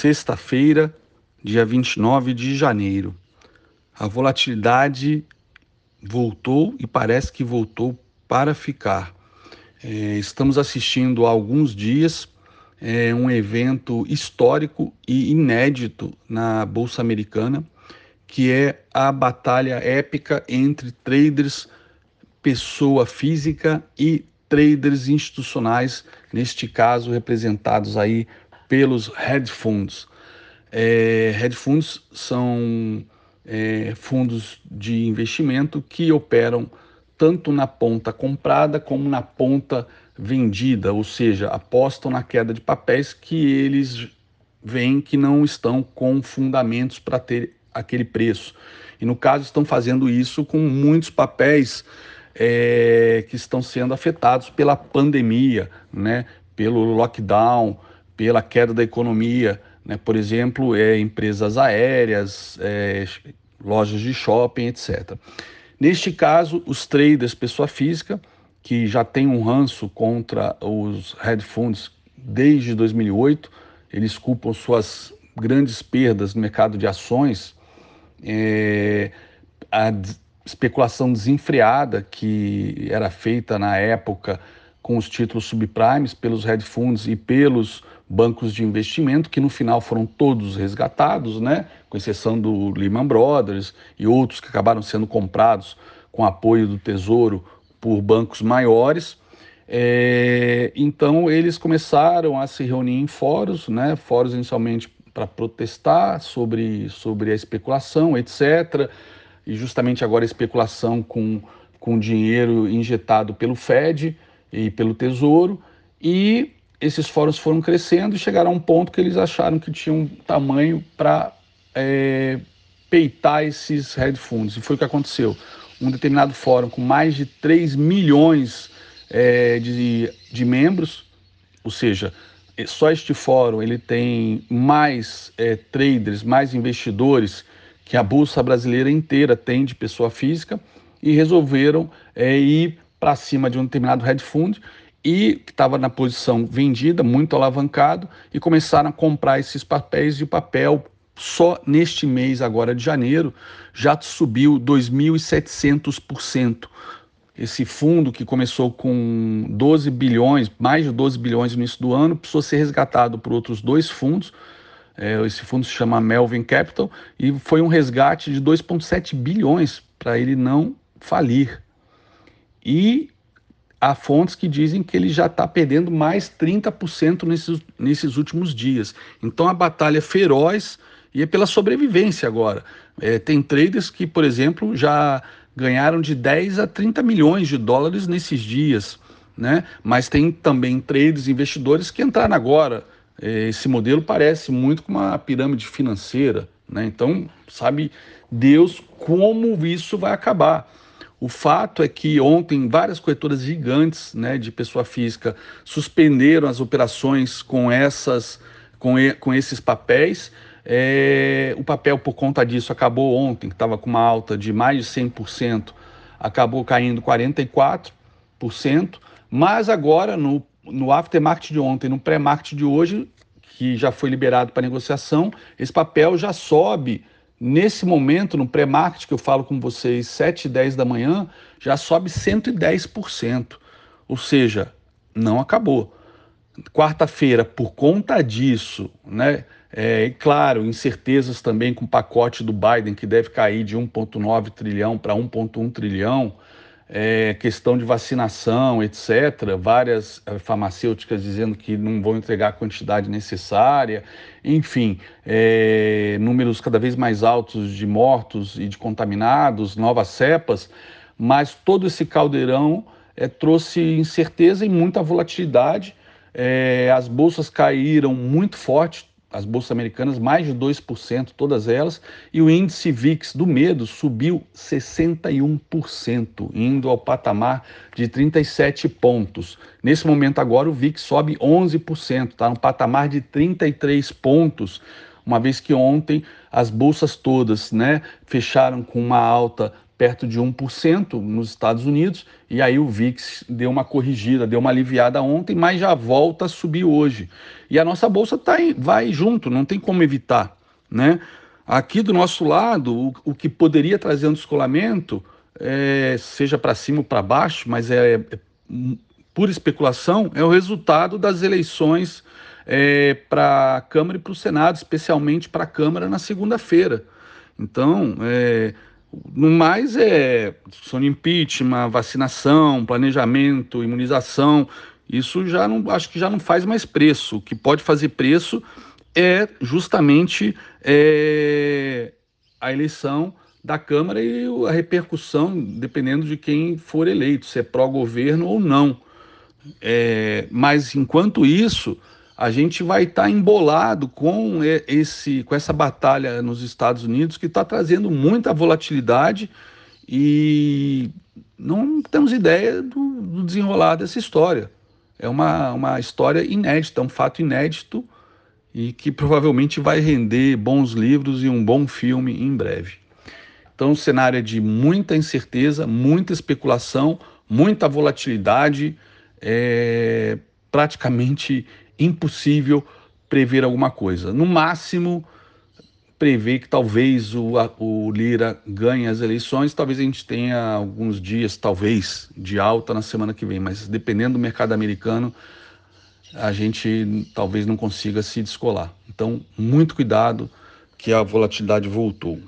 sexta-feira, dia 29 de janeiro. A volatilidade voltou e parece que voltou para ficar. É, estamos assistindo há alguns dias é, um evento histórico e inédito na Bolsa Americana, que é a batalha épica entre traders pessoa física e traders institucionais, neste caso representados aí pelos funds. É, hedge funds são é, fundos de investimento que operam tanto na ponta comprada como na ponta vendida, ou seja, apostam na queda de papéis que eles veem que não estão com fundamentos para ter aquele preço. E no caso, estão fazendo isso com muitos papéis é, que estão sendo afetados pela pandemia, né, pelo lockdown, pela queda da economia, né? por exemplo, é, empresas aéreas, é, lojas de shopping, etc. Neste caso, os traders, pessoa física, que já tem um ranço contra os hedge funds desde 2008, eles culpam suas grandes perdas no mercado de ações, é, a especulação desenfreada que era feita na época com os títulos subprimes pelos hedge funds e pelos bancos de investimento, que no final foram todos resgatados, né? com exceção do Lehman Brothers e outros que acabaram sendo comprados com apoio do Tesouro por bancos maiores. É, então eles começaram a se reunir em fóruns, né? fóruns inicialmente para protestar sobre, sobre a especulação, etc. E justamente agora a especulação com, com dinheiro injetado pelo Fed, e pelo Tesouro, e esses fóruns foram crescendo e chegaram a um ponto que eles acharam que tinham tamanho para é, peitar esses hedge funds. E foi o que aconteceu. Um determinado fórum com mais de 3 milhões é, de, de membros, ou seja, só este fórum ele tem mais é, traders, mais investidores que a Bolsa Brasileira inteira tem de pessoa física e resolveram é, ir para cima de um determinado hedge fund e que estava na posição vendida, muito alavancado, e começaram a comprar esses papéis de papel só neste mês agora de janeiro já subiu 2.700%. Esse fundo que começou com 12 bilhões, mais de 12 bilhões no início do ano, precisou ser resgatado por outros dois fundos. É, esse fundo se chama Melvin Capital e foi um resgate de 2,7 bilhões para ele não falir. E há fontes que dizem que ele já está perdendo mais 30% nesses, nesses últimos dias. Então a batalha é feroz e é pela sobrevivência agora. É, tem traders que, por exemplo, já ganharam de 10 a 30 milhões de dólares nesses dias. Né? Mas tem também traders, investidores que entraram agora. É, esse modelo parece muito com uma pirâmide financeira. Né? Então, sabe Deus como isso vai acabar. O fato é que ontem várias corretoras gigantes né, de pessoa física suspenderam as operações com, essas, com, e, com esses papéis. É, o papel, por conta disso, acabou ontem, que estava com uma alta de mais de 100%, acabou caindo 44%, mas agora, no, no aftermarket de ontem, no pré-market de hoje, que já foi liberado para negociação, esse papel já sobe Nesse momento, no pré-market que eu falo com vocês, 7 e 10 da manhã, já sobe 110%. Ou seja, não acabou. Quarta-feira, por conta disso, né? É, claro, incertezas também com o pacote do Biden, que deve cair de 1,9 trilhão para 1,1 trilhão, é, questão de vacinação, etc. Várias é, farmacêuticas dizendo que não vão entregar a quantidade necessária, enfim, é, números cada vez mais altos de mortos e de contaminados, novas cepas, mas todo esse caldeirão é, trouxe incerteza e muita volatilidade. É, as bolsas caíram muito forte, as bolsas americanas, mais de 2%, todas elas, e o índice VIX do medo subiu 61%, indo ao patamar de 37 pontos. Nesse momento agora o VIX sobe 11%, está no patamar de 33 pontos, uma vez que ontem as bolsas todas né, fecharam com uma alta perto de 1% nos Estados Unidos, e aí o VIX deu uma corrigida, deu uma aliviada ontem, mas já volta a subir hoje. E a nossa bolsa tá, vai junto, não tem como evitar. Né? Aqui do nosso lado, o, o que poderia trazer um descolamento, é, seja para cima ou para baixo, mas é, é pura especulação, é o resultado das eleições é, para a Câmara e para o Senado, especialmente para a Câmara na segunda-feira. Então, é, no mais é são impeachment, vacinação, planejamento, imunização. Isso já não acho que já não faz mais preço. O que pode fazer preço é justamente é, a eleição da Câmara e a repercussão, dependendo de quem for eleito, se é pró-governo ou não. É, mas enquanto isso, a gente vai estar tá embolado com esse, com essa batalha nos Estados Unidos que está trazendo muita volatilidade e não temos ideia do, do, desenrolar dessa história. É uma, uma história inédita, um fato inédito e que provavelmente vai render bons livros e um bom filme em breve. Então, o cenário é de muita incerteza, muita especulação, muita volatilidade, é praticamente impossível prever alguma coisa. No máximo, prever que talvez o, o Lira ganhe as eleições, talvez a gente tenha alguns dias, talvez, de alta na semana que vem, mas dependendo do mercado americano, a gente talvez não consiga se descolar. Então, muito cuidado que a volatilidade voltou.